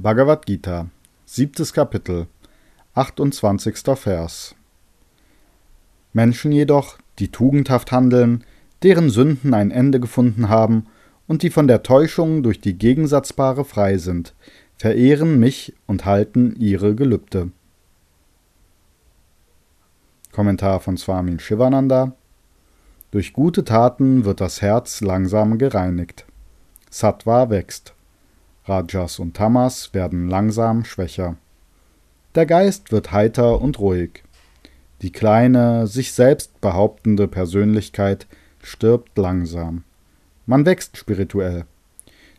Bhagavad Gita, siebtes Kapitel, 28. Vers. Menschen jedoch, die tugendhaft handeln, deren Sünden ein Ende gefunden haben und die von der Täuschung durch die Gegensatzpaare frei sind, verehren mich und halten ihre Gelübde. Kommentar von Swamin Shivananda Durch gute Taten wird das Herz langsam gereinigt. Sattva wächst. Rajas und Tamas werden langsam schwächer. Der Geist wird heiter und ruhig. Die kleine, sich selbst behauptende Persönlichkeit stirbt langsam. Man wächst spirituell.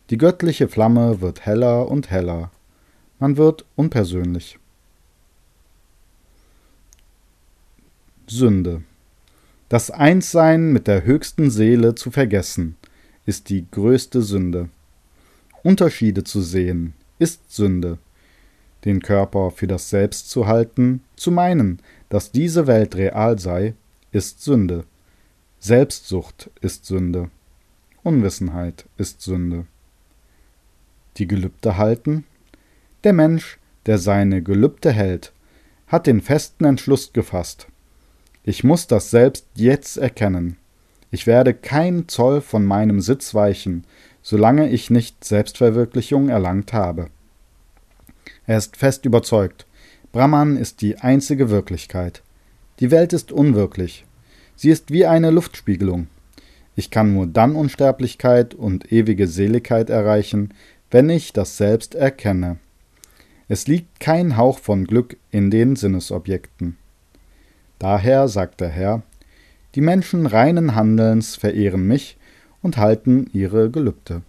Die göttliche Flamme wird heller und heller. Man wird unpersönlich. Sünde. Das Einssein mit der höchsten Seele zu vergessen, ist die größte Sünde. Unterschiede zu sehen, ist Sünde. Den Körper für das Selbst zu halten, zu meinen, dass diese Welt real sei, ist Sünde. Selbstsucht ist Sünde. Unwissenheit ist Sünde. Die Gelübde halten? Der Mensch, der seine Gelübde hält, hat den festen Entschluss gefasst. Ich muss das Selbst jetzt erkennen. Ich werde kein Zoll von meinem Sitz weichen, solange ich nicht Selbstverwirklichung erlangt habe. Er ist fest überzeugt, Brahman ist die einzige Wirklichkeit. Die Welt ist unwirklich. Sie ist wie eine Luftspiegelung. Ich kann nur dann Unsterblichkeit und ewige Seligkeit erreichen, wenn ich das Selbst erkenne. Es liegt kein Hauch von Glück in den Sinnesobjekten. Daher sagt der Herr, die Menschen reinen Handelns verehren mich und halten ihre Gelübde.